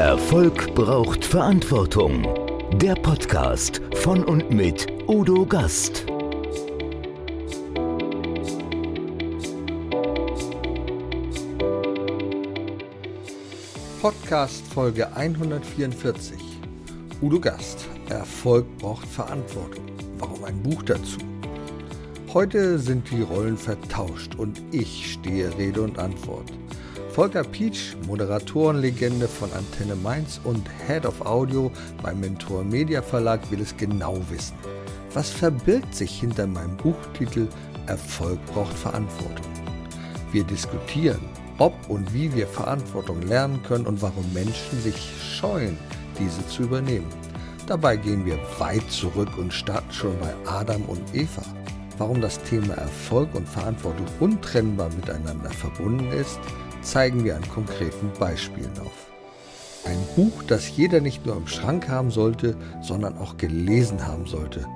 Erfolg braucht Verantwortung. Der Podcast von und mit Udo Gast. Podcast Folge 144. Udo Gast. Erfolg braucht Verantwortung. Warum ein Buch dazu? Heute sind die Rollen vertauscht und ich stehe Rede und Antwort. Volker Pietsch, Moderatorenlegende von Antenne Mainz und Head of Audio beim Mentor Media Verlag, will es genau wissen. Was verbirgt sich hinter meinem Buchtitel Erfolg braucht Verantwortung? Wir diskutieren, ob und wie wir Verantwortung lernen können und warum Menschen sich scheuen, diese zu übernehmen. Dabei gehen wir weit zurück und starten schon bei Adam und Eva. Warum das Thema Erfolg und Verantwortung untrennbar miteinander verbunden ist, zeigen wir an konkreten Beispielen auf. Ein Buch, das jeder nicht nur im Schrank haben sollte, sondern auch gelesen haben sollte,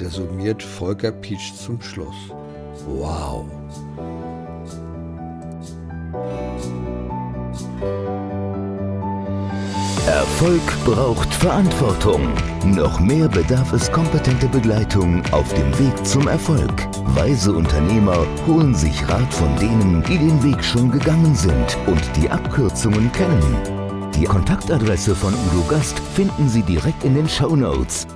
resümiert Volker Pietsch zum Schluss. Wow! Erfolg braucht Verantwortung. Noch mehr bedarf es kompetente Begleitung auf dem Weg zum Erfolg. Weise Unternehmer holen sich Rat von denen, die den Weg schon gegangen sind und die Abkürzungen kennen. Die Kontaktadresse von Udo Gast finden Sie direkt in den Show Notes.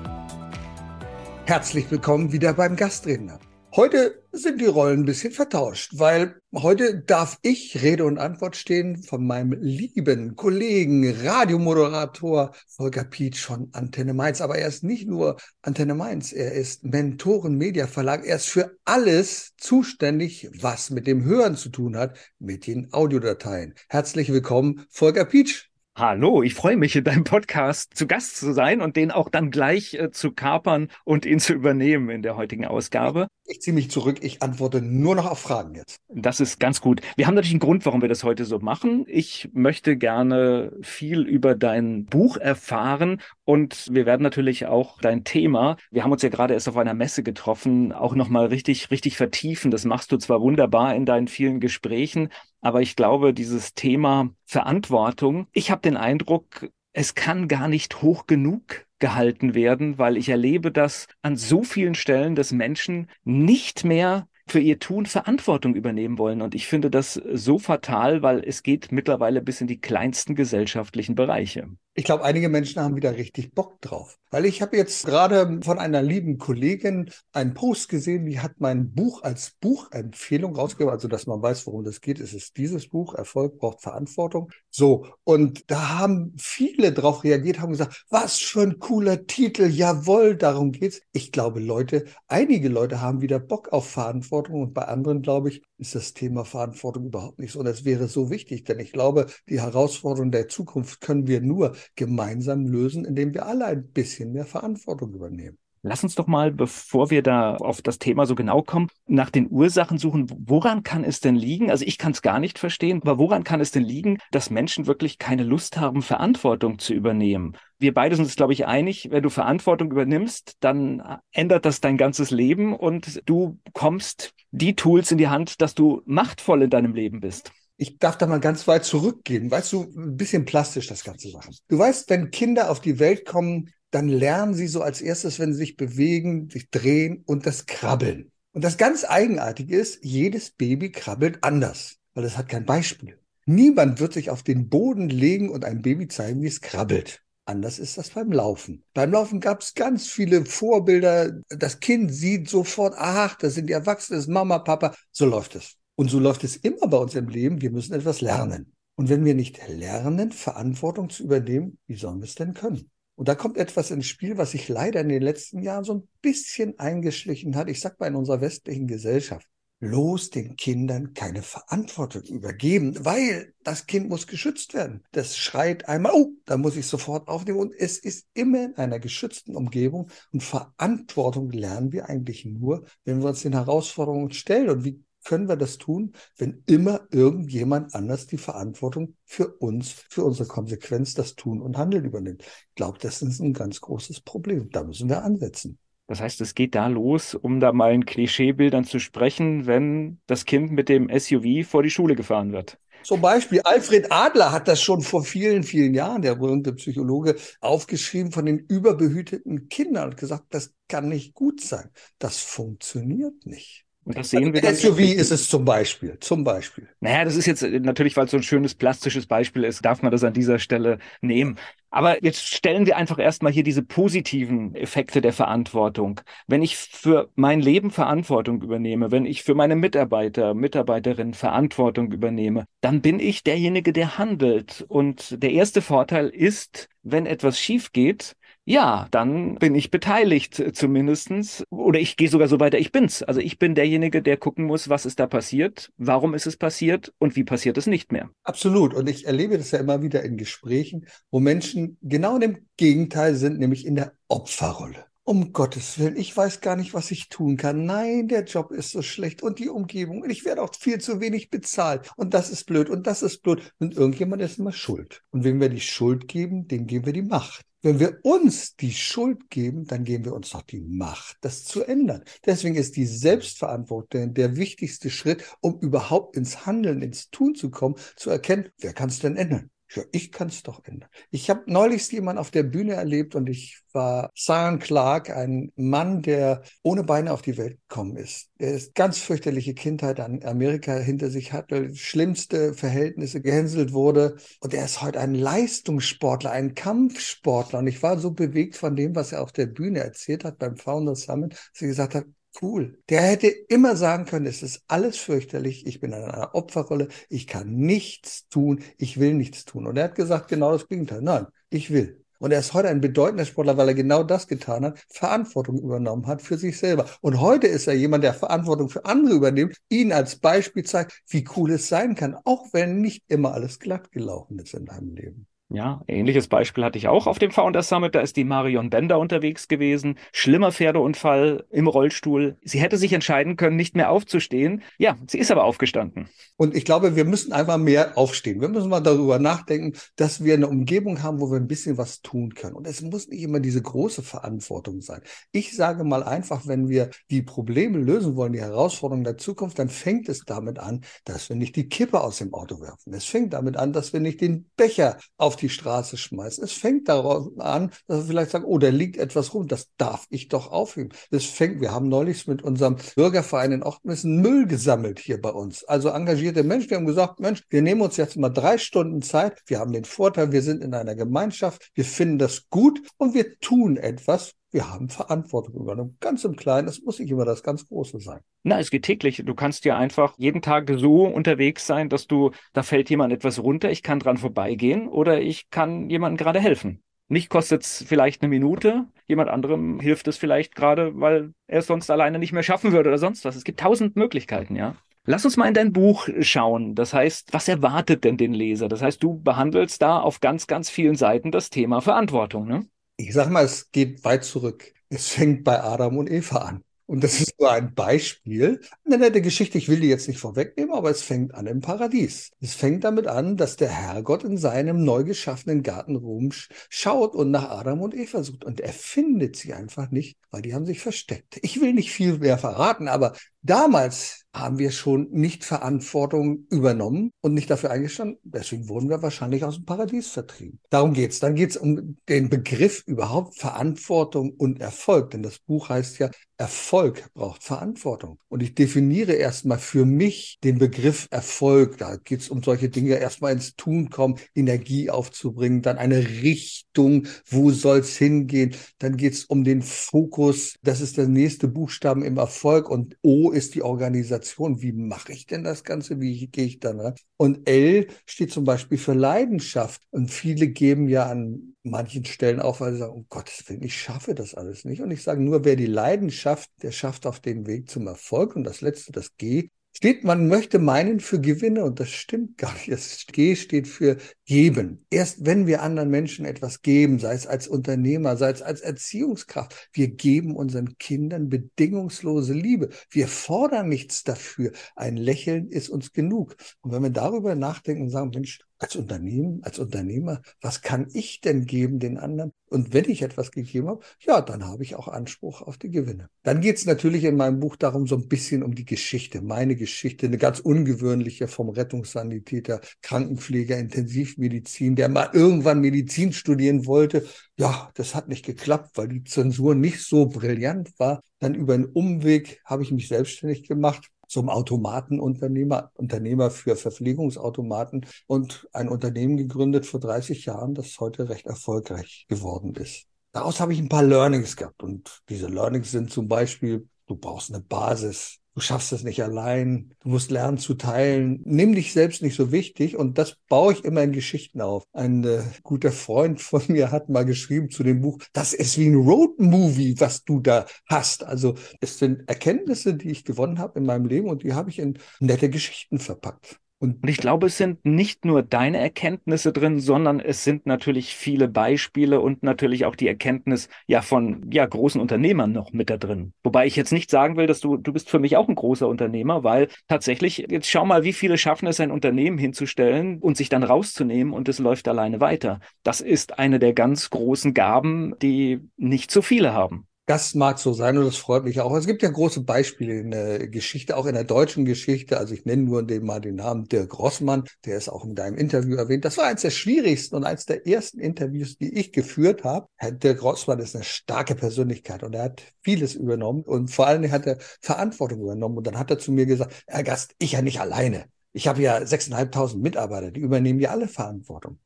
Herzlich willkommen wieder beim Gastredner. Heute sind die Rollen ein bisschen vertauscht, weil heute darf ich Rede und Antwort stehen von meinem lieben Kollegen, Radiomoderator Volker Pietsch von Antenne Mainz. Aber er ist nicht nur Antenne Mainz, er ist Mentoren Media Verlag. Er ist für alles zuständig, was mit dem Hören zu tun hat, mit den Audiodateien. Herzlich willkommen, Volker Pietsch. Hallo, ich freue mich, in deinem Podcast zu Gast zu sein und den auch dann gleich äh, zu kapern und ihn zu übernehmen in der heutigen Ausgabe. Ich ziehe mich zurück, ich antworte nur noch auf Fragen jetzt. Das ist ganz gut. Wir haben natürlich einen Grund, warum wir das heute so machen. Ich möchte gerne viel über dein Buch erfahren und wir werden natürlich auch dein Thema, wir haben uns ja gerade erst auf einer Messe getroffen, auch nochmal richtig, richtig vertiefen. Das machst du zwar wunderbar in deinen vielen Gesprächen, aber ich glaube, dieses Thema Verantwortung, ich habe den Eindruck, es kann gar nicht hoch genug gehalten werden, weil ich erlebe das an so vielen Stellen, dass Menschen nicht mehr für ihr Tun Verantwortung übernehmen wollen. Und ich finde das so fatal, weil es geht mittlerweile bis in die kleinsten gesellschaftlichen Bereiche. Ich glaube, einige Menschen haben wieder richtig Bock drauf. Weil ich habe jetzt gerade von einer lieben Kollegin einen Post gesehen, die hat mein Buch als Buchempfehlung rausgegeben, also dass man weiß, worum das geht. Es ist dieses Buch, Erfolg braucht Verantwortung. So, und da haben viele drauf reagiert, haben gesagt, was für ein cooler Titel, jawohl, darum geht's. Ich glaube, Leute, einige Leute haben wieder Bock auf Verantwortung und bei anderen, glaube ich, ist das Thema Verantwortung überhaupt nicht so. Und es wäre so wichtig, denn ich glaube, die Herausforderungen der Zukunft können wir nur gemeinsam lösen, indem wir alle ein bisschen mehr Verantwortung übernehmen. Lass uns doch mal, bevor wir da auf das Thema so genau kommen, nach den Ursachen suchen. Woran kann es denn liegen? Also ich kann es gar nicht verstehen, aber woran kann es denn liegen, dass Menschen wirklich keine Lust haben, Verantwortung zu übernehmen? Wir beide sind uns, glaube ich, einig, wenn du Verantwortung übernimmst, dann ändert das dein ganzes Leben und du kommst die Tools in die Hand, dass du machtvoll in deinem Leben bist ich darf da mal ganz weit zurückgehen. Weißt du, ein bisschen plastisch das Ganze machen. Du weißt, wenn Kinder auf die Welt kommen, dann lernen sie so als erstes, wenn sie sich bewegen, sich drehen und das Krabbeln. Und das ganz Eigenartige ist, jedes Baby krabbelt anders, weil es hat kein Beispiel. Niemand wird sich auf den Boden legen und einem Baby zeigen, wie es krabbelt. Anders ist das beim Laufen. Beim Laufen gab es ganz viele Vorbilder. Das Kind sieht sofort, ach, das sind die Erwachsenen, das ist Mama, Papa. So läuft es. Und so läuft es immer bei uns im Leben. Wir müssen etwas lernen. Und wenn wir nicht lernen, Verantwortung zu übernehmen, wie sollen wir es denn können? Und da kommt etwas ins Spiel, was sich leider in den letzten Jahren so ein bisschen eingeschlichen hat. Ich sag mal in unserer westlichen Gesellschaft. Los den Kindern keine Verantwortung übergeben, weil das Kind muss geschützt werden. Das schreit einmal, oh, da muss ich sofort aufnehmen. Und es ist immer in einer geschützten Umgebung. Und Verantwortung lernen wir eigentlich nur, wenn wir uns den Herausforderungen stellen. Und wie können wir das tun, wenn immer irgendjemand anders die Verantwortung für uns, für unsere Konsequenz, das Tun und Handeln übernimmt. Ich glaube, das ist ein ganz großes Problem. Da müssen wir ansetzen. Das heißt, es geht da los, um da mal in Klischeebildern zu sprechen, wenn das Kind mit dem SUV vor die Schule gefahren wird. Zum Beispiel Alfred Adler hat das schon vor vielen, vielen Jahren, der berühmte Psychologe, aufgeschrieben von den überbehüteten Kindern und gesagt, das kann nicht gut sein. Das funktioniert nicht. Und das sehen wir dann. SUV ist es zum Beispiel. Zum Beispiel. Naja, das ist jetzt natürlich, weil es so ein schönes plastisches Beispiel ist, darf man das an dieser Stelle nehmen. Aber jetzt stellen wir einfach erstmal hier diese positiven Effekte der Verantwortung. Wenn ich für mein Leben Verantwortung übernehme, wenn ich für meine Mitarbeiter, Mitarbeiterinnen Verantwortung übernehme, dann bin ich derjenige, der handelt. Und der erste Vorteil ist, wenn etwas schief geht, ja, dann bin ich beteiligt zumindestens. Oder ich gehe sogar so weiter, ich bin's. Also ich bin derjenige, der gucken muss, was ist da passiert, warum ist es passiert und wie passiert es nicht mehr. Absolut. Und ich erlebe das ja immer wieder in Gesprächen, wo Menschen genau dem Gegenteil sind, nämlich in der Opferrolle. Um Gottes Willen, ich weiß gar nicht, was ich tun kann. Nein, der Job ist so schlecht und die Umgebung und ich werde auch viel zu wenig bezahlt und das ist blöd und das ist blöd. Und irgendjemand ist immer schuld. Und wenn wir die Schuld geben, dem geben wir die Macht. Wenn wir uns die Schuld geben, dann geben wir uns doch die Macht, das zu ändern. Deswegen ist die Selbstverantwortung der wichtigste Schritt, um überhaupt ins Handeln, ins Tun zu kommen, zu erkennen, wer kann es denn ändern? Ja, ich kann es doch ändern. Ich habe neulich jemanden auf der Bühne erlebt und ich war Sion Clark, ein Mann, der ohne Beine auf die Welt gekommen ist. Der ist ganz fürchterliche Kindheit an Amerika hinter sich hatte, schlimmste Verhältnisse gehänselt wurde. Und er ist heute ein Leistungssportler, ein Kampfsportler. Und ich war so bewegt von dem, was er auf der Bühne erzählt hat beim Founder Summit, dass ich gesagt habe, Cool. Der hätte immer sagen können, es ist alles fürchterlich, ich bin in einer Opferrolle, ich kann nichts tun, ich will nichts tun. Und er hat gesagt, genau das Gegenteil. Nein, ich will. Und er ist heute ein bedeutender Sportler, weil er genau das getan hat, Verantwortung übernommen hat für sich selber. Und heute ist er jemand, der Verantwortung für andere übernimmt, ihnen als Beispiel zeigt, wie cool es sein kann, auch wenn nicht immer alles glatt gelaufen ist in deinem Leben. Ja, ähnliches Beispiel hatte ich auch auf dem Founders Summit. Da ist die Marion Bender unterwegs gewesen. Schlimmer Pferdeunfall im Rollstuhl. Sie hätte sich entscheiden können, nicht mehr aufzustehen. Ja, sie ist aber aufgestanden. Und ich glaube, wir müssen einfach mehr aufstehen. Wir müssen mal darüber nachdenken, dass wir eine Umgebung haben, wo wir ein bisschen was tun können. Und es muss nicht immer diese große Verantwortung sein. Ich sage mal einfach, wenn wir die Probleme lösen wollen, die Herausforderungen der Zukunft, dann fängt es damit an, dass wir nicht die Kippe aus dem Auto werfen. Es fängt damit an, dass wir nicht den Becher auf die Straße schmeißen. Es fängt darauf an, dass wir vielleicht sagen, oh, da liegt etwas rum, das darf ich doch aufheben. Es fängt, wir haben neulich mit unserem Bürgerverein in Ochtmissen Müll gesammelt hier bei uns. Also engagierte Menschen, die haben gesagt, Mensch, wir nehmen uns jetzt mal drei Stunden Zeit. Wir haben den Vorteil, wir sind in einer Gemeinschaft. Wir finden das gut und wir tun etwas, wir haben Verantwortung übernommen. Ganz im Kleinen, es muss nicht immer das ganz Große sein. Na, es geht täglich. Du kannst ja einfach jeden Tag so unterwegs sein, dass du, da fällt jemand etwas runter, ich kann dran vorbeigehen oder ich kann jemandem gerade helfen. Mich kostet es vielleicht eine Minute, jemand anderem hilft es vielleicht gerade, weil er es sonst alleine nicht mehr schaffen würde oder sonst was. Es gibt tausend Möglichkeiten, ja. Lass uns mal in dein Buch schauen. Das heißt, was erwartet denn den Leser? Das heißt, du behandelst da auf ganz, ganz vielen Seiten das Thema Verantwortung, ne? Ich sag mal, es geht weit zurück. Es fängt bei Adam und Eva an. Und das ist nur ein Beispiel. Eine nette Geschichte, ich will die jetzt nicht vorwegnehmen, aber es fängt an im Paradies. Es fängt damit an, dass der Herrgott in seinem neu geschaffenen Garten Rum schaut und nach Adam und Eva sucht. Und er findet sie einfach nicht, weil die haben sich versteckt. Ich will nicht viel mehr verraten, aber damals haben wir schon nicht Verantwortung übernommen und nicht dafür eingestanden. Deswegen wurden wir wahrscheinlich aus dem Paradies vertrieben. Darum geht's. Dann geht's um den Begriff überhaupt Verantwortung und Erfolg. Denn das Buch heißt ja, Erfolg braucht Verantwortung. Und ich definiere erstmal für mich den Begriff Erfolg. Da geht's um solche Dinge, erstmal ins Tun kommen, Energie aufzubringen, dann eine Richtung, wo soll's hingehen. Dann geht's um den Fokus. Das ist der nächste Buchstaben im Erfolg. Und O ist die Organisation. Wie mache ich denn das Ganze? Wie gehe ich dann ran? Und L steht zum Beispiel für Leidenschaft. Und viele geben ja an manchen Stellen auf, weil sie sagen, um Gottes Willen, ich schaffe das alles nicht. Und ich sage nur, wer die Leidenschaft, der schafft auf den Weg zum Erfolg. Und das letzte, das G, steht, man möchte meinen für Gewinne und das stimmt gar nicht. Das G steht für geben. Erst wenn wir anderen Menschen etwas geben, sei es als Unternehmer, sei es als Erziehungskraft, wir geben unseren Kindern bedingungslose Liebe. Wir fordern nichts dafür. Ein Lächeln ist uns genug. Und wenn wir darüber nachdenken und sagen, Mensch, als Unternehmen, als Unternehmer, was kann ich denn geben den anderen? Und wenn ich etwas gegeben habe, ja, dann habe ich auch Anspruch auf die Gewinne. Dann geht es natürlich in meinem Buch darum, so ein bisschen um die Geschichte, meine Geschichte, eine ganz ungewöhnliche vom Rettungssanitäter, Krankenpfleger, Intensivmedizin, der mal irgendwann Medizin studieren wollte. Ja, das hat nicht geklappt, weil die Zensur nicht so brillant war. Dann über einen Umweg habe ich mich selbstständig gemacht zum Automatenunternehmer, Unternehmer für Verpflegungsautomaten und ein Unternehmen gegründet vor 30 Jahren, das heute recht erfolgreich geworden ist. Daraus habe ich ein paar Learnings gehabt und diese Learnings sind zum Beispiel, du brauchst eine Basis, du schaffst es nicht allein, du musst lernen zu teilen, nimm dich selbst nicht so wichtig und das baue ich immer in Geschichten auf. Ein äh, guter Freund von mir hat mal geschrieben zu dem Buch, das ist wie ein Roadmovie, was du da hast. Also es sind Erkenntnisse, die ich gewonnen habe in meinem Leben und die habe ich in nette Geschichten verpackt. Und ich glaube, es sind nicht nur deine Erkenntnisse drin, sondern es sind natürlich viele Beispiele und natürlich auch die Erkenntnis ja von ja großen Unternehmern noch mit da drin. Wobei ich jetzt nicht sagen will, dass du du bist für mich auch ein großer Unternehmer, weil tatsächlich jetzt schau mal, wie viele schaffen es ein Unternehmen hinzustellen und sich dann rauszunehmen und es läuft alleine weiter. Das ist eine der ganz großen Gaben, die nicht so viele haben. Das mag so sein und das freut mich auch. Es gibt ja große Beispiele in der Geschichte, auch in der deutschen Geschichte. Also ich nenne nur den mal den Namen Dirk Rossmann, der ist auch in deinem Interview erwähnt. Das war eines der schwierigsten und eines der ersten Interviews, die ich geführt habe. Herr Dirk Rossmann ist eine starke Persönlichkeit und er hat vieles übernommen und vor allem hat er Verantwortung übernommen. Und dann hat er zu mir gesagt, Herr Gast, ich ja nicht alleine. Ich habe ja 6.500 Mitarbeiter, die übernehmen ja alle Verantwortung.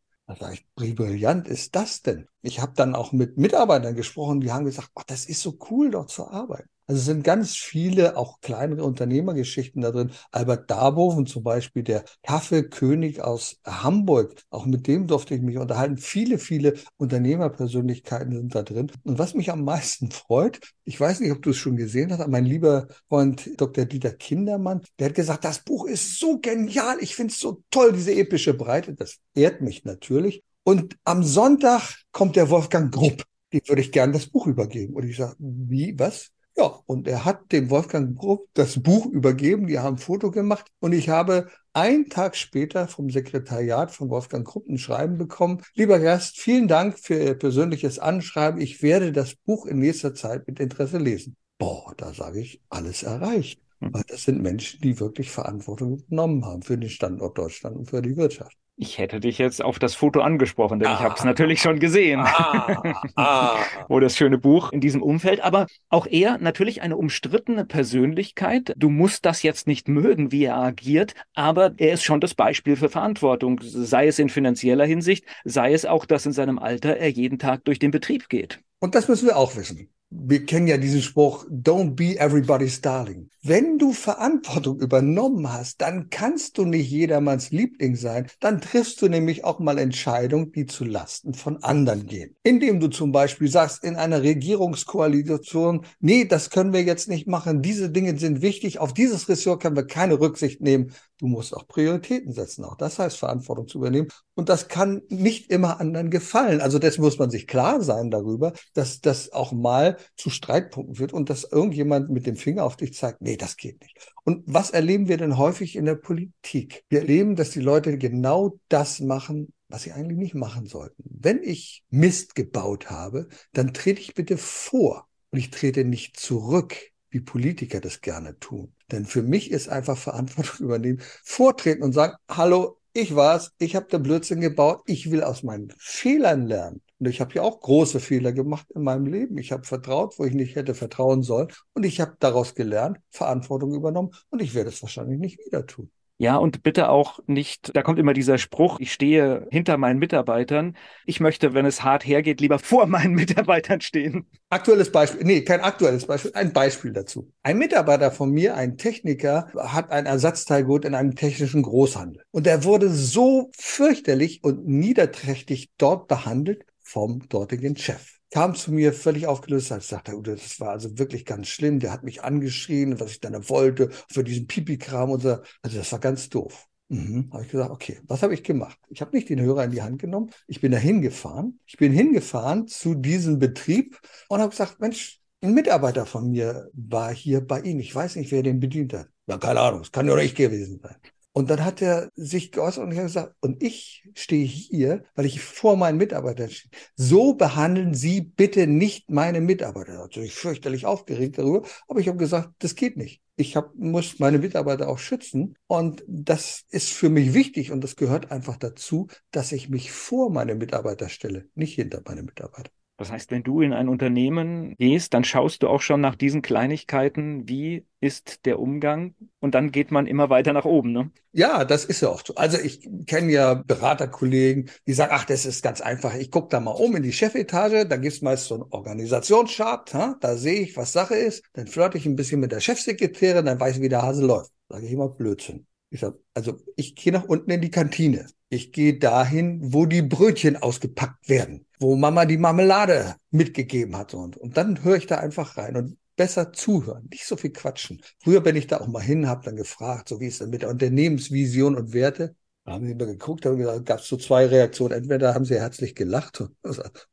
Ich, wie brillant ist das denn? Ich habe dann auch mit Mitarbeitern gesprochen, die haben gesagt, oh, das ist so cool, dort zu arbeiten. Also es sind ganz viele, auch kleinere Unternehmergeschichten da drin. Albert Darboven zum Beispiel, der Kaffeekönig aus Hamburg, auch mit dem durfte ich mich unterhalten. Viele, viele Unternehmerpersönlichkeiten sind da drin. Und was mich am meisten freut, ich weiß nicht, ob du es schon gesehen hast, aber mein lieber Freund Dr. Dieter Kindermann, der hat gesagt, das Buch ist so genial, ich finde es so toll, diese epische Breite. Das ehrt mich natürlich. Und am Sonntag kommt der Wolfgang Grupp. Die würde ich gerne das Buch übergeben. Und ich sage, wie, was? Ja, und er hat dem Wolfgang Grupp das Buch übergeben, die haben ein Foto gemacht und ich habe einen Tag später vom Sekretariat von Wolfgang Grupp ein Schreiben bekommen. Lieber Gast, vielen Dank für Ihr persönliches Anschreiben. Ich werde das Buch in nächster Zeit mit Interesse lesen. Boah, da sage ich, alles erreicht. Hm. Weil das sind Menschen, die wirklich Verantwortung genommen haben für den Standort Deutschland und für die Wirtschaft. Ich hätte dich jetzt auf das Foto angesprochen, denn ah, ich habe es natürlich schon gesehen. Ah, ah. Wo das schöne Buch in diesem Umfeld. Aber auch er natürlich eine umstrittene Persönlichkeit. Du musst das jetzt nicht mögen, wie er agiert, aber er ist schon das Beispiel für Verantwortung, sei es in finanzieller Hinsicht, sei es auch, dass in seinem Alter er jeden Tag durch den Betrieb geht. Und das müssen wir auch wissen wir kennen ja diesen Spruch, don't be everybody's darling. Wenn du Verantwortung übernommen hast, dann kannst du nicht jedermanns Liebling sein. Dann triffst du nämlich auch mal Entscheidungen, die zu Lasten von anderen gehen. Indem du zum Beispiel sagst, in einer Regierungskoalition, nee, das können wir jetzt nicht machen. Diese Dinge sind wichtig. Auf dieses Ressort können wir keine Rücksicht nehmen. Du musst auch Prioritäten setzen. Auch das heißt, Verantwortung zu übernehmen. Und das kann nicht immer anderen gefallen. Also das muss man sich klar sein darüber, dass das auch mal zu Streitpunkten führt und dass irgendjemand mit dem Finger auf dich zeigt, nee, das geht nicht. Und was erleben wir denn häufig in der Politik? Wir erleben, dass die Leute genau das machen, was sie eigentlich nicht machen sollten. Wenn ich Mist gebaut habe, dann trete ich bitte vor und ich trete nicht zurück, wie Politiker das gerne tun. Denn für mich ist einfach Verantwortung übernehmen, vortreten und sagen, hallo, ich war's, ich habe den Blödsinn gebaut, ich will aus meinen Fehlern lernen. Und ich habe ja auch große Fehler gemacht in meinem Leben. Ich habe vertraut, wo ich nicht hätte vertrauen sollen. Und ich habe daraus gelernt, Verantwortung übernommen. Und ich werde es wahrscheinlich nicht wieder tun. Ja, und bitte auch nicht, da kommt immer dieser Spruch, ich stehe hinter meinen Mitarbeitern. Ich möchte, wenn es hart hergeht, lieber vor meinen Mitarbeitern stehen. Aktuelles Beispiel, nee, kein aktuelles Beispiel, ein Beispiel dazu. Ein Mitarbeiter von mir, ein Techniker, hat ein Ersatzteilgut in einem technischen Großhandel. Und er wurde so fürchterlich und niederträchtig dort behandelt vom dortigen Chef kam zu mir völlig aufgelöst, als sagte, oh, das war also wirklich ganz schlimm. Der hat mich angeschrien, was ich dann wollte, für diesen Pipi-Kram und so. Also das war ganz doof. Mhm. Habe ich gesagt, okay, was habe ich gemacht? Ich habe nicht den Hörer in die Hand genommen. Ich bin da hingefahren. Ich bin hingefahren zu diesem Betrieb und habe gesagt, Mensch, ein Mitarbeiter von mir war hier bei Ihnen. Ich weiß nicht, wer den bedient hat. Ja, keine Ahnung, es kann nicht ich gewesen sein. Und dann hat er sich geäußert und gesagt, und ich stehe hier, weil ich vor meinen Mitarbeitern stehe. So behandeln Sie bitte nicht meine Mitarbeiter. Natürlich fürchterlich aufgeregt darüber, aber ich habe gesagt, das geht nicht. Ich hab, muss meine Mitarbeiter auch schützen. Und das ist für mich wichtig und das gehört einfach dazu, dass ich mich vor meine Mitarbeiter stelle, nicht hinter meine Mitarbeiter. Das heißt, wenn du in ein Unternehmen gehst, dann schaust du auch schon nach diesen Kleinigkeiten, wie ist der Umgang und dann geht man immer weiter nach oben. Ne? Ja, das ist ja oft so. Also ich kenne ja Beraterkollegen, die sagen, ach, das ist ganz einfach. Ich gucke da mal um in die Chefetage, da gibt's meist so einen Organisationschart, ha? da sehe ich, was Sache ist, dann flirte ich ein bisschen mit der Chefsekretärin, dann weiß ich, wie der Hase läuft. Sage ich immer Blödsinn. Ich sag, also ich gehe nach unten in die Kantine. Ich gehe dahin, wo die Brötchen ausgepackt werden, wo Mama die Marmelade mitgegeben hat. Und, und dann höre ich da einfach rein und besser zuhören, nicht so viel quatschen. Früher bin ich da auch mal hin, habe dann gefragt, so wie ist denn mit der Unternehmensvision und Werte. Da haben sie immer geguckt, haben gesagt, gab es so zwei Reaktionen. Entweder haben sie herzlich gelacht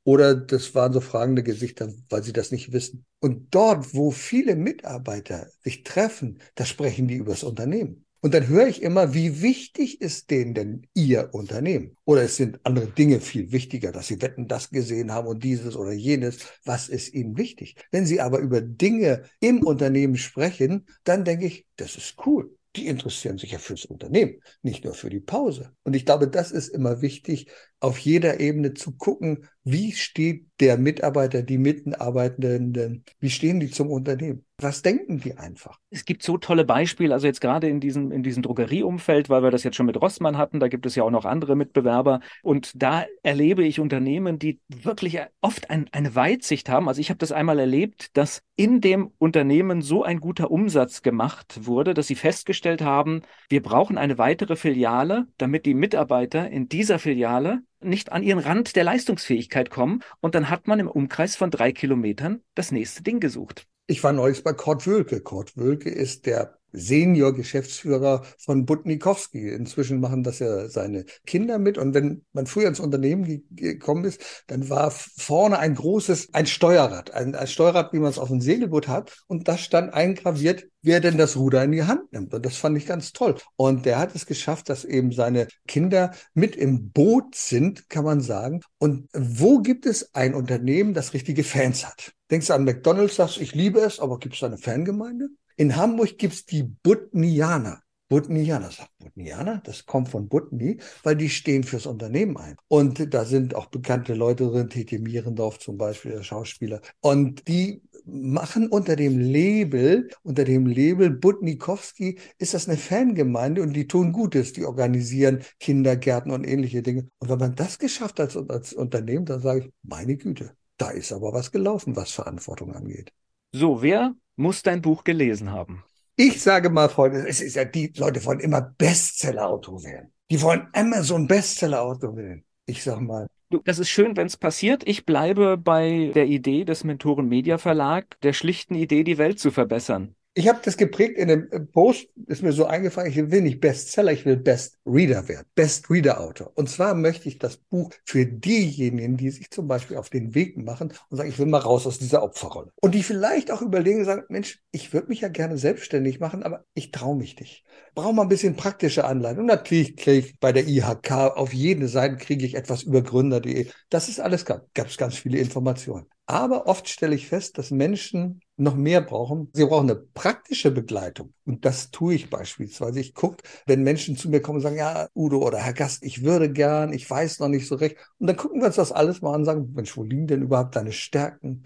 oder das waren so fragende Gesichter, weil sie das nicht wissen. Und dort, wo viele Mitarbeiter sich treffen, da sprechen die über das Unternehmen. Und dann höre ich immer, wie wichtig ist denen denn ihr Unternehmen? Oder es sind andere Dinge viel wichtiger, dass sie Wetten das gesehen haben und dieses oder jenes. Was ist ihnen wichtig? Wenn sie aber über Dinge im Unternehmen sprechen, dann denke ich, das ist cool die interessieren sich ja fürs Unternehmen, nicht nur für die Pause. Und ich glaube, das ist immer wichtig, auf jeder Ebene zu gucken, wie steht der Mitarbeiter, die Mitarbeitenden, wie stehen die zum Unternehmen? Was denken die einfach? Es gibt so tolle Beispiele, also jetzt gerade in diesem, in diesem Drogerieumfeld, weil wir das jetzt schon mit Rossmann hatten, da gibt es ja auch noch andere Mitbewerber. Und da erlebe ich Unternehmen, die wirklich oft ein, eine Weitsicht haben. Also ich habe das einmal erlebt, dass in dem Unternehmen so ein guter Umsatz gemacht wurde, dass sie festgestellt haben, wir brauchen eine weitere Filiale, damit die Mitarbeiter in dieser Filiale nicht an ihren Rand der Leistungsfähigkeit kommen. Und dann hat man im Umkreis von drei Kilometern das nächste Ding gesucht. Ich war neulich bei Kurt Wölke. Kurt Wölke ist der Senior-Geschäftsführer von Butnikowski. Inzwischen machen das ja seine Kinder mit. Und wenn man früher ins Unternehmen gekommen ist, dann war vorne ein großes, ein Steuerrad, ein, ein Steuerrad, wie man es auf dem Segelboot hat. Und da stand eingraviert, wer denn das Ruder in die Hand nimmt. Und das fand ich ganz toll. Und der hat es geschafft, dass eben seine Kinder mit im Boot sind, kann man sagen. Und wo gibt es ein Unternehmen, das richtige Fans hat? Denkst du an McDonalds, sagst ich liebe es, aber gibt es da eine Fangemeinde? In Hamburg gibt's die Butnianer. Butnianer, sagt Butnianer, das kommt von Butni, weil die stehen fürs Unternehmen ein. Und da sind auch bekannte Leute drin, Tete Mierendorf zum Beispiel, der Schauspieler. Und die machen unter dem Label, unter dem Label Butnikowski, ist das eine Fangemeinde und die tun Gutes. Die organisieren Kindergärten und ähnliche Dinge. Und wenn man das geschafft hat als, als Unternehmen, dann sage ich, meine Güte, da ist aber was gelaufen, was Verantwortung angeht. So, wer muss dein Buch gelesen haben? Ich sage mal, Freunde, es ist ja die Leute wollen immer Bestseller-Autor werden. Die wollen Amazon Bestseller-Autor werden. Ich sag mal. Das ist schön, wenn es passiert. Ich bleibe bei der Idee des Mentoren Media Verlag, der schlichten Idee, die Welt zu verbessern. Ich habe das geprägt in einem Post, ist mir so eingefallen, ich will nicht Bestseller, ich will Best Reader werden, Best Reader Autor. Und zwar möchte ich das Buch für diejenigen, die sich zum Beispiel auf den Weg machen und sagen, ich will mal raus aus dieser Opferrolle. Und die vielleicht auch überlegen sagen, Mensch, ich würde mich ja gerne selbstständig machen, aber ich traue mich nicht. Brauche mal ein bisschen praktische Anleitung. Natürlich kriege ich bei der IHK auf jede Seite kriege ich etwas über gründer.de. Das ist alles, gab es ganz viele Informationen. Aber oft stelle ich fest, dass Menschen noch mehr brauchen. Sie brauchen eine praktische Begleitung. Und das tue ich beispielsweise. Ich gucke, wenn Menschen zu mir kommen und sagen, ja, Udo oder Herr Gast, ich würde gern, ich weiß noch nicht so recht. Und dann gucken wir uns das alles mal an und sagen, Mensch, wo liegen denn überhaupt deine Stärken?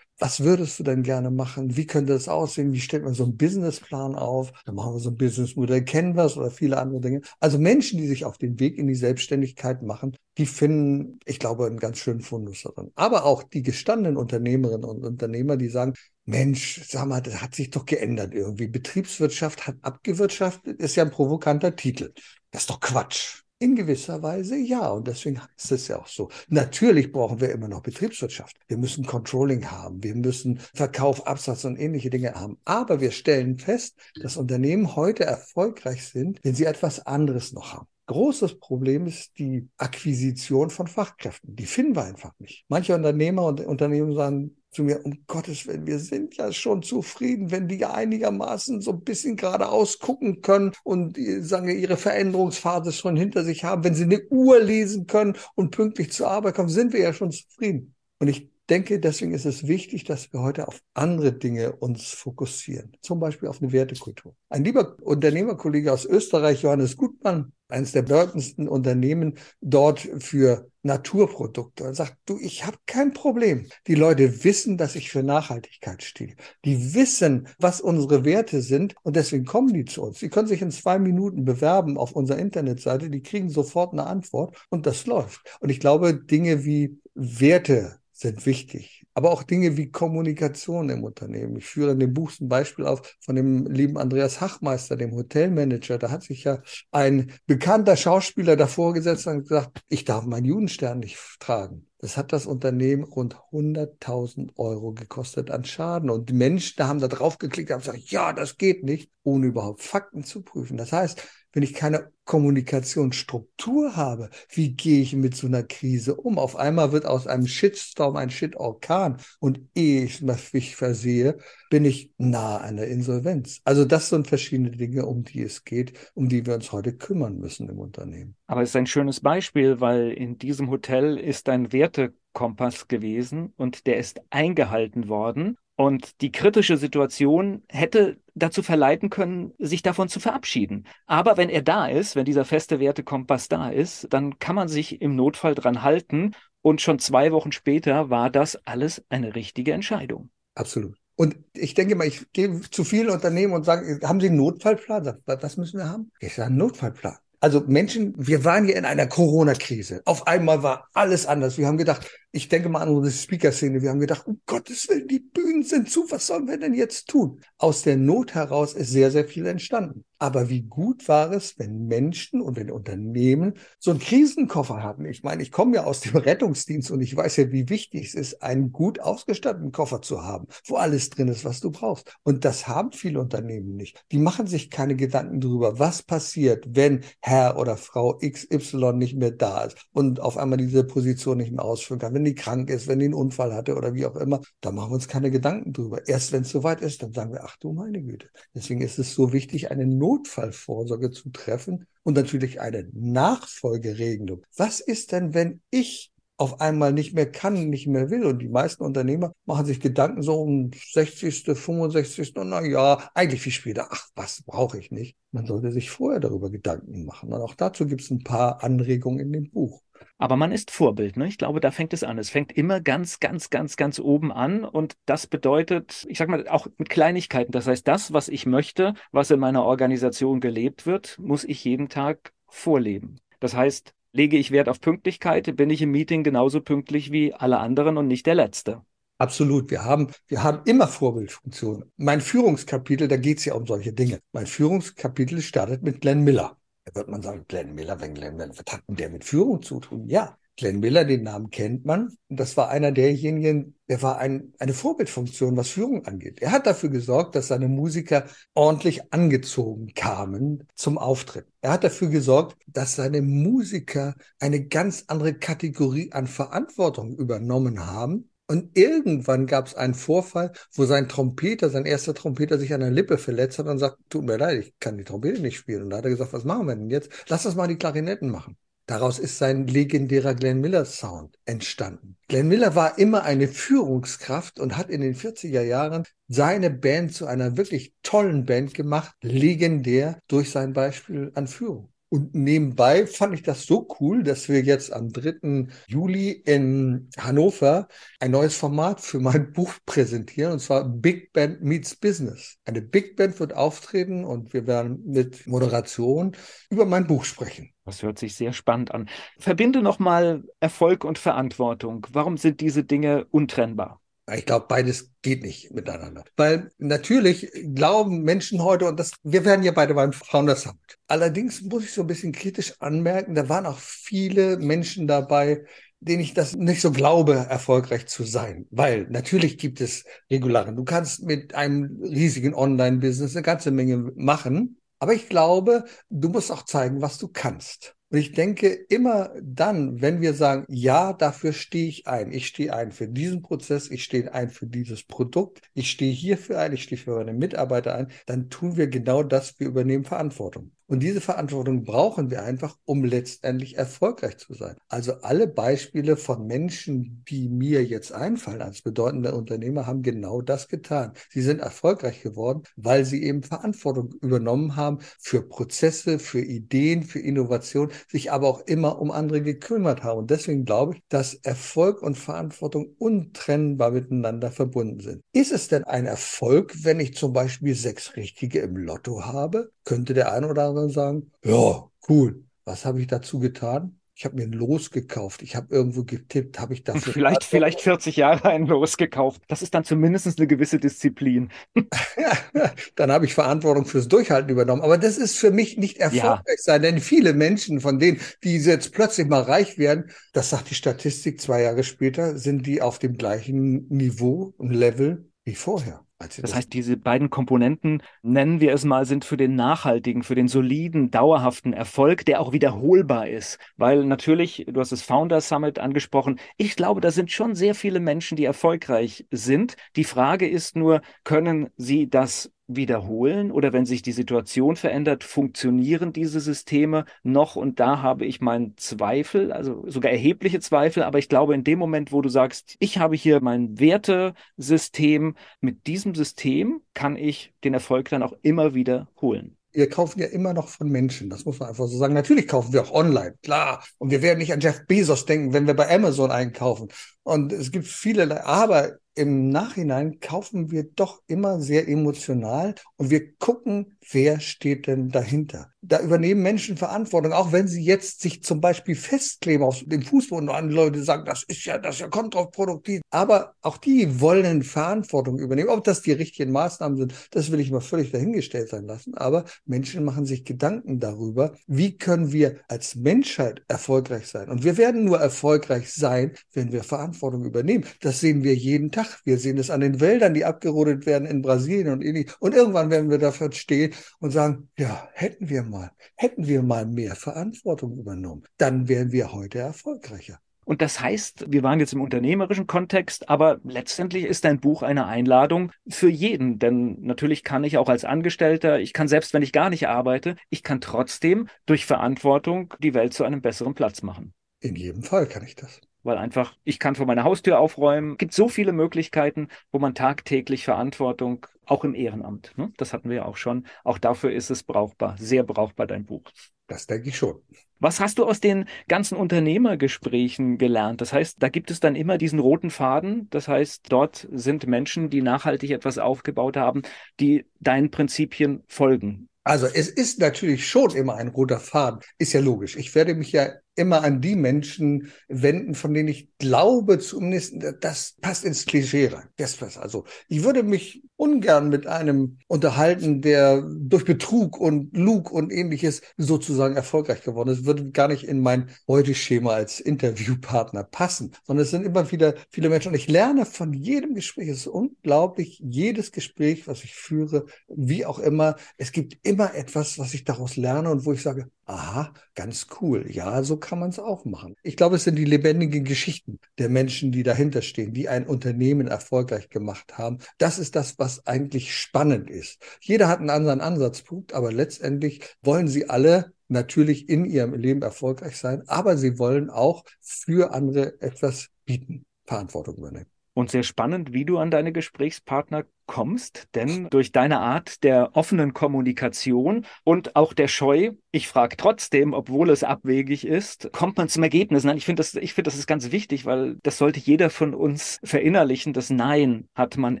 was würdest du denn gerne machen? Wie könnte das aussehen? Wie stellt man so einen Businessplan auf? Dann machen wir so ein Businessmodell Canvas oder viele andere Dinge. Also Menschen, die sich auf den Weg in die Selbstständigkeit machen, die finden, ich glaube, einen ganz schönen Fundus darin. Aber auch die gestandenen Unternehmerinnen und Unternehmer, die sagen, Mensch, sag mal, das hat sich doch geändert irgendwie. Betriebswirtschaft hat abgewirtschaftet, ist ja ein provokanter Titel. Das ist doch Quatsch. In gewisser Weise ja. Und deswegen ist es ja auch so. Natürlich brauchen wir immer noch Betriebswirtschaft. Wir müssen Controlling haben. Wir müssen Verkauf, Absatz und ähnliche Dinge haben. Aber wir stellen fest, dass Unternehmen heute erfolgreich sind, wenn sie etwas anderes noch haben. Großes Problem ist die Akquisition von Fachkräften. Die finden wir einfach nicht. Manche Unternehmer und Unternehmen sagen, zu mir, um Gottes Willen, wir sind ja schon zufrieden, wenn die einigermaßen so ein bisschen geradeaus gucken können und sagen ihre Veränderungsphase schon hinter sich haben. Wenn sie eine Uhr lesen können und pünktlich zur Arbeit kommen, sind wir ja schon zufrieden. Und ich denke, deswegen ist es wichtig, dass wir heute auf andere Dinge uns fokussieren. Zum Beispiel auf eine Wertekultur. Ein lieber Unternehmerkollege aus Österreich, Johannes Gutmann, eines der bedeutendsten Unternehmen dort für Naturprodukte und sagt, du, ich habe kein Problem. Die Leute wissen, dass ich für Nachhaltigkeit stehe. Die wissen, was unsere Werte sind und deswegen kommen die zu uns. Sie können sich in zwei Minuten bewerben auf unserer Internetseite, die kriegen sofort eine Antwort und das läuft. Und ich glaube, Dinge wie Werte sind wichtig. Aber auch Dinge wie Kommunikation im Unternehmen. Ich führe in dem Buch ein Beispiel auf von dem lieben Andreas Hachmeister, dem Hotelmanager. Da hat sich ja ein bekannter Schauspieler davor gesetzt und gesagt, ich darf meinen Judenstern nicht tragen. Das hat das Unternehmen rund 100.000 Euro gekostet an Schaden. Und die Menschen haben da drauf geklickt, haben gesagt, ja, das geht nicht, ohne überhaupt Fakten zu prüfen. Das heißt, wenn ich keine Kommunikationsstruktur habe, wie gehe ich mit so einer Krise um? Auf einmal wird aus einem Shitstorm ein Shit-Orkan und ehe ich mich versehe, bin ich nahe der Insolvenz. Also das sind verschiedene Dinge, um die es geht, um die wir uns heute kümmern müssen im Unternehmen. Aber es ist ein schönes Beispiel, weil in diesem Hotel ist ein Wertekompass gewesen und der ist eingehalten worden. Und die kritische Situation hätte dazu verleiten können, sich davon zu verabschieden. Aber wenn er da ist, wenn dieser feste Wertekompass da ist, dann kann man sich im Notfall dran halten. Und schon zwei Wochen später war das alles eine richtige Entscheidung. Absolut. Und ich denke mal, ich gehe zu vielen Unternehmen und sage, haben Sie einen Notfallplan? Was müssen wir haben? Ich sage, einen Notfallplan. Also Menschen, wir waren hier in einer Corona-Krise. Auf einmal war alles anders. Wir haben gedacht, ich denke mal an unsere Speaker-Szene. Wir haben gedacht, um Gottes Willen, die Bühnen sind zu. Was sollen wir denn jetzt tun? Aus der Not heraus ist sehr, sehr viel entstanden. Aber wie gut war es, wenn Menschen und wenn Unternehmen so einen Krisenkoffer hatten? Ich meine, ich komme ja aus dem Rettungsdienst und ich weiß ja, wie wichtig es ist, einen gut ausgestatteten Koffer zu haben, wo alles drin ist, was du brauchst. Und das haben viele Unternehmen nicht. Die machen sich keine Gedanken darüber, was passiert, wenn Herr oder Frau XY nicht mehr da ist und auf einmal diese Position nicht mehr ausführen kann wenn die krank ist, wenn die einen Unfall hatte oder wie auch immer, da machen wir uns keine Gedanken drüber. Erst wenn es soweit ist, dann sagen wir, ach du meine Güte. Deswegen ist es so wichtig, eine Notfallvorsorge zu treffen und natürlich eine Nachfolgeregelung. Was ist denn, wenn ich auf einmal nicht mehr kann, nicht mehr will. Und die meisten Unternehmer machen sich Gedanken so um 60., 65. Und na ja, eigentlich viel später. Ach, was brauche ich nicht? Man sollte sich vorher darüber Gedanken machen. Und auch dazu gibt es ein paar Anregungen in dem Buch. Aber man ist Vorbild, ne? Ich glaube, da fängt es an. Es fängt immer ganz, ganz, ganz, ganz oben an. Und das bedeutet, ich sag mal, auch mit Kleinigkeiten. Das heißt, das, was ich möchte, was in meiner Organisation gelebt wird, muss ich jeden Tag vorleben. Das heißt, lege ich Wert auf Pünktlichkeit, bin ich im Meeting genauso pünktlich wie alle anderen und nicht der Letzte. Absolut. Wir haben, wir haben immer Vorbildfunktionen. Mein Führungskapitel, da geht es ja um solche Dinge. Mein Führungskapitel startet mit Glenn Miller. Da wird man sagen, Glenn Miller, wenn Glenn Miller, was hat denn der mit Führung zu tun? Ja, Glenn Miller, den Namen kennt man. Und das war einer derjenigen, der war ein, eine Vorbildfunktion, was Führung angeht. Er hat dafür gesorgt, dass seine Musiker ordentlich angezogen kamen zum Auftritt. Er hat dafür gesorgt, dass seine Musiker eine ganz andere Kategorie an Verantwortung übernommen haben und irgendwann gab es einen Vorfall, wo sein Trompeter, sein erster Trompeter, sich an der Lippe verletzt hat und sagt, tut mir leid, ich kann die Trompete nicht spielen. Und da hat er gesagt, was machen wir denn jetzt? Lass uns mal die Klarinetten machen. Daraus ist sein legendärer Glenn Miller Sound entstanden. Glenn Miller war immer eine Führungskraft und hat in den 40er Jahren seine Band zu einer wirklich tollen Band gemacht, legendär durch sein Beispiel an Führung. Und nebenbei fand ich das so cool, dass wir jetzt am 3. Juli in Hannover ein neues Format für mein Buch präsentieren, und zwar Big Band Meets Business. Eine Big Band wird auftreten und wir werden mit Moderation über mein Buch sprechen. Das hört sich sehr spannend an. Verbinde nochmal Erfolg und Verantwortung. Warum sind diese Dinge untrennbar? Ich glaube, beides geht nicht miteinander. Weil natürlich glauben Menschen heute, und das, wir werden ja beide beim Founders Summit. Allerdings muss ich so ein bisschen kritisch anmerken, da waren auch viele Menschen dabei, denen ich das nicht so glaube, erfolgreich zu sein. Weil natürlich gibt es Regularien. Du kannst mit einem riesigen Online-Business eine ganze Menge machen. Aber ich glaube, du musst auch zeigen, was du kannst. Und ich denke immer dann, wenn wir sagen, ja, dafür stehe ich ein. Ich stehe ein für diesen Prozess, ich stehe ein für dieses Produkt, ich stehe hierfür ein, ich stehe für meine Mitarbeiter ein, dann tun wir genau das, wir übernehmen Verantwortung. Und diese Verantwortung brauchen wir einfach, um letztendlich erfolgreich zu sein. Also alle Beispiele von Menschen, die mir jetzt einfallen als bedeutende Unternehmer, haben genau das getan. Sie sind erfolgreich geworden, weil sie eben Verantwortung übernommen haben für Prozesse, für Ideen, für Innovation, sich aber auch immer um andere gekümmert haben. Und deswegen glaube ich, dass Erfolg und Verantwortung untrennbar miteinander verbunden sind. Ist es denn ein Erfolg, wenn ich zum Beispiel sechs Richtige im Lotto habe? Könnte der eine oder andere sagen, ja, cool, was habe ich dazu getan? Ich habe mir ein Los gekauft. Ich habe irgendwo getippt, habe ich dafür. Vielleicht, vielleicht 40 Jahre ein Los gekauft. Das ist dann zumindest eine gewisse Disziplin. ja, dann habe ich Verantwortung fürs Durchhalten übernommen. Aber das ist für mich nicht erfolgreich ja. sein, denn viele Menschen von denen, die jetzt plötzlich mal reich werden, das sagt die Statistik, zwei Jahre später sind die auf dem gleichen Niveau und Level wie vorher. Das heißt, diese beiden Komponenten, nennen wir es mal, sind für den nachhaltigen, für den soliden, dauerhaften Erfolg, der auch wiederholbar ist. Weil natürlich, du hast das Founder Summit angesprochen, ich glaube, da sind schon sehr viele Menschen, die erfolgreich sind. Die Frage ist nur, können sie das wiederholen oder wenn sich die Situation verändert, funktionieren diese Systeme noch? Und da habe ich meinen Zweifel, also sogar erhebliche Zweifel. Aber ich glaube, in dem Moment, wo du sagst, ich habe hier mein Wertesystem, mit diesem System kann ich den Erfolg dann auch immer wieder holen wir kaufen ja immer noch von Menschen. Das muss man einfach so sagen. Natürlich kaufen wir auch online, klar. Und wir werden nicht an Jeff Bezos denken, wenn wir bei Amazon einkaufen. Und es gibt viele, aber im Nachhinein kaufen wir doch immer sehr emotional und wir gucken, wer steht denn dahinter. Da übernehmen Menschen Verantwortung, auch wenn sie jetzt sich zum Beispiel festkleben auf dem Fußboden und andere Leute sagen, das ist ja, das ist ja kontraproduktiv. Aber auch die wollen Verantwortung übernehmen. Ob das die richtigen Maßnahmen sind, das will ich mal völlig dahingestellt sein lassen. Aber Menschen machen sich Gedanken darüber, wie können wir als Menschheit erfolgreich sein. Und wir werden nur erfolgreich sein, wenn wir Verantwortung übernehmen. Das sehen wir jeden Tag. Wir sehen es an den Wäldern, die abgerodet werden in Brasilien und ähnlich. Und irgendwann werden wir dafür stehen und sagen, ja, hätten wir mal, hätten wir mal mehr Verantwortung übernommen, dann wären wir heute erfolgreicher. Und das heißt, wir waren jetzt im unternehmerischen Kontext, aber letztendlich ist dein Buch eine Einladung für jeden. Denn natürlich kann ich auch als Angestellter, ich kann selbst, wenn ich gar nicht arbeite, ich kann trotzdem durch Verantwortung die Welt zu einem besseren Platz machen. In jedem Fall kann ich das weil einfach ich kann vor meiner Haustür aufräumen. Es gibt so viele Möglichkeiten, wo man tagtäglich Verantwortung, auch im Ehrenamt, ne? das hatten wir ja auch schon, auch dafür ist es brauchbar, sehr brauchbar dein Buch. Das denke ich schon. Was hast du aus den ganzen Unternehmergesprächen gelernt? Das heißt, da gibt es dann immer diesen roten Faden. Das heißt, dort sind Menschen, die nachhaltig etwas aufgebaut haben, die deinen Prinzipien folgen. Also es ist natürlich schon immer ein roter Faden. Ist ja logisch. Ich werde mich ja immer an die Menschen wenden, von denen ich glaube, zumindest das passt ins Klischee rein. Das passt. Also ich würde mich ungern mit einem unterhalten, der durch Betrug und Lug und ähnliches sozusagen erfolgreich geworden ist. Würde gar nicht in mein Beuteschema als Interviewpartner passen, sondern es sind immer wieder viele Menschen. Und ich lerne von jedem Gespräch. Es ist unglaublich, jedes Gespräch, was ich führe, wie auch immer. Es gibt immer etwas, was ich daraus lerne und wo ich sage, aha, ganz cool. Ja, so kann man es auch machen. Ich glaube, es sind die lebendigen Geschichten der Menschen, die dahinter stehen, die ein Unternehmen erfolgreich gemacht haben. Das ist das, was eigentlich spannend ist. Jeder hat einen anderen Ansatzpunkt, aber letztendlich wollen sie alle natürlich in ihrem Leben erfolgreich sein, aber sie wollen auch für andere etwas bieten, Verantwortung übernehmen. Und sehr spannend, wie du an deine Gesprächspartner kommst, denn durch deine Art der offenen Kommunikation und auch der Scheu, ich frage trotzdem, obwohl es abwegig ist, kommt man zum Ergebnis. Nein, ich finde das, ich finde, das ist ganz wichtig, weil das sollte jeder von uns verinnerlichen. Das Nein hat man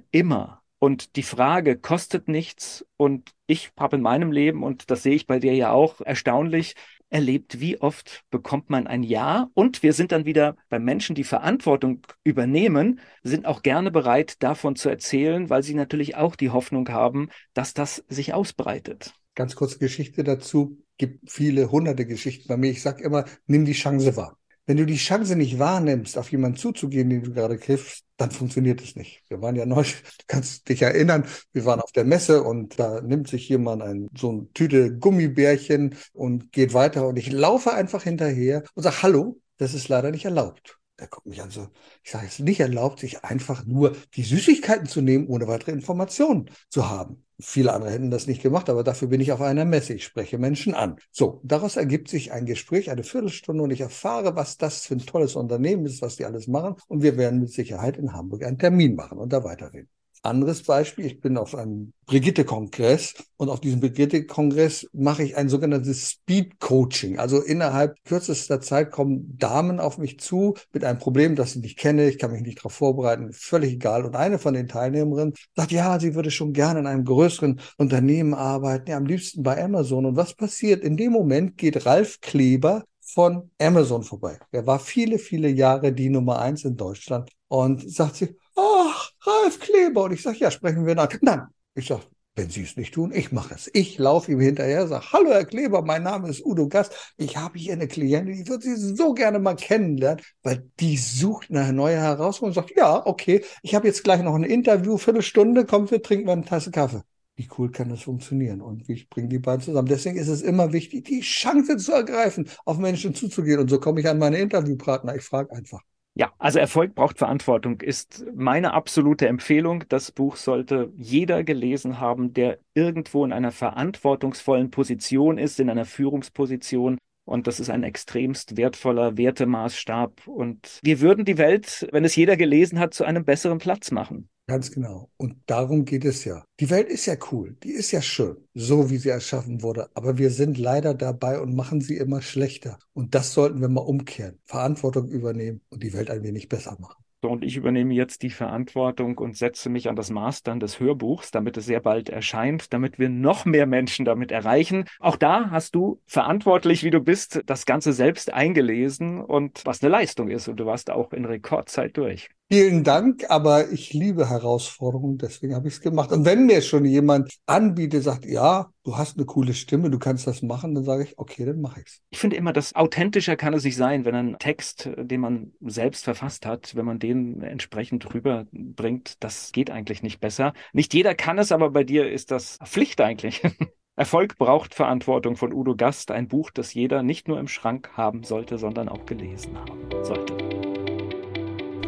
immer. Und die Frage kostet nichts. Und ich habe in meinem Leben, und das sehe ich bei dir ja auch, erstaunlich erlebt, wie oft bekommt man ein Ja. Und wir sind dann wieder bei Menschen, die Verantwortung übernehmen, sind auch gerne bereit, davon zu erzählen, weil sie natürlich auch die Hoffnung haben, dass das sich ausbreitet. Ganz kurze Geschichte dazu. Gibt viele hunderte Geschichten bei mir. Ich sage immer, nimm die Chance wahr. Wenn du die Chance nicht wahrnimmst, auf jemanden zuzugehen, den du gerade triffst, dann funktioniert es nicht. Wir waren ja neu, du kannst dich erinnern, wir waren auf der Messe und da nimmt sich jemand ein, so eine Tüte Gummibärchen und geht weiter und ich laufe einfach hinterher und sage, hallo, das ist leider nicht erlaubt. Er guckt mich an so, ich sage, es ist nicht erlaubt, sich einfach nur die Süßigkeiten zu nehmen, ohne weitere Informationen zu haben. Viele andere hätten das nicht gemacht, aber dafür bin ich auf einer Messe. Ich spreche Menschen an. So, daraus ergibt sich ein Gespräch, eine Viertelstunde und ich erfahre, was das für ein tolles Unternehmen ist, was die alles machen. Und wir werden mit Sicherheit in Hamburg einen Termin machen und da weiterreden. Anderes Beispiel, ich bin auf einem Brigitte-Kongress und auf diesem Brigitte-Kongress mache ich ein sogenanntes Speed-Coaching. Also innerhalb kürzester Zeit kommen Damen auf mich zu mit einem Problem, das ich nicht kenne, ich kann mich nicht darauf vorbereiten, völlig egal. Und eine von den Teilnehmerinnen sagt, ja, sie würde schon gerne in einem größeren Unternehmen arbeiten, ja, am liebsten bei Amazon. Und was passiert? In dem Moment geht Ralf Kleber von Amazon vorbei. Er war viele, viele Jahre die Nummer eins in Deutschland und sagt sie, ach, Ralf Kleber. Und ich sage, ja, sprechen wir nach. Nein, ich sage, wenn Sie es nicht tun, ich mache es. Ich laufe ihm hinterher, sage, hallo Herr Kleber, mein Name ist Udo Gast. Ich habe hier eine Klientin, die würde Sie so gerne mal kennenlernen, weil die sucht eine neue Herausforderung und sagt, ja, okay, ich habe jetzt gleich noch ein Interview, Viertelstunde, kommt, wir trinken mal eine Tasse Kaffee. Wie cool kann das funktionieren? Und wie bringe die beiden zusammen? Deswegen ist es immer wichtig, die Chance zu ergreifen, auf Menschen zuzugehen. Und so komme ich an meine Interviewpartner. Ich frage einfach. Ja, also Erfolg braucht Verantwortung ist meine absolute Empfehlung. Das Buch sollte jeder gelesen haben, der irgendwo in einer verantwortungsvollen Position ist, in einer Führungsposition. Und das ist ein extremst wertvoller Wertemaßstab. Und wir würden die Welt, wenn es jeder gelesen hat, zu einem besseren Platz machen. Ganz genau. Und darum geht es ja. Die Welt ist ja cool, die ist ja schön, so wie sie erschaffen wurde. Aber wir sind leider dabei und machen sie immer schlechter. Und das sollten wir mal umkehren, Verantwortung übernehmen und die Welt ein wenig besser machen. So, und ich übernehme jetzt die Verantwortung und setze mich an das Mastern des Hörbuchs, damit es sehr bald erscheint, damit wir noch mehr Menschen damit erreichen. Auch da hast du verantwortlich, wie du bist, das Ganze selbst eingelesen und was eine Leistung ist. Und du warst auch in Rekordzeit durch. Vielen Dank, aber ich liebe Herausforderungen, deswegen habe ich es gemacht. Und wenn mir schon jemand anbietet, sagt, ja, du hast eine coole Stimme, du kannst das machen, dann sage ich, okay, dann mache ich's. Ich finde immer, dass authentischer kann es sich sein, wenn ein Text, den man selbst verfasst hat, wenn man den entsprechend rüberbringt, das geht eigentlich nicht besser. Nicht jeder kann es, aber bei dir ist das Pflicht eigentlich. Erfolg braucht Verantwortung von Udo Gast, ein Buch, das jeder nicht nur im Schrank haben sollte, sondern auch gelesen haben sollte.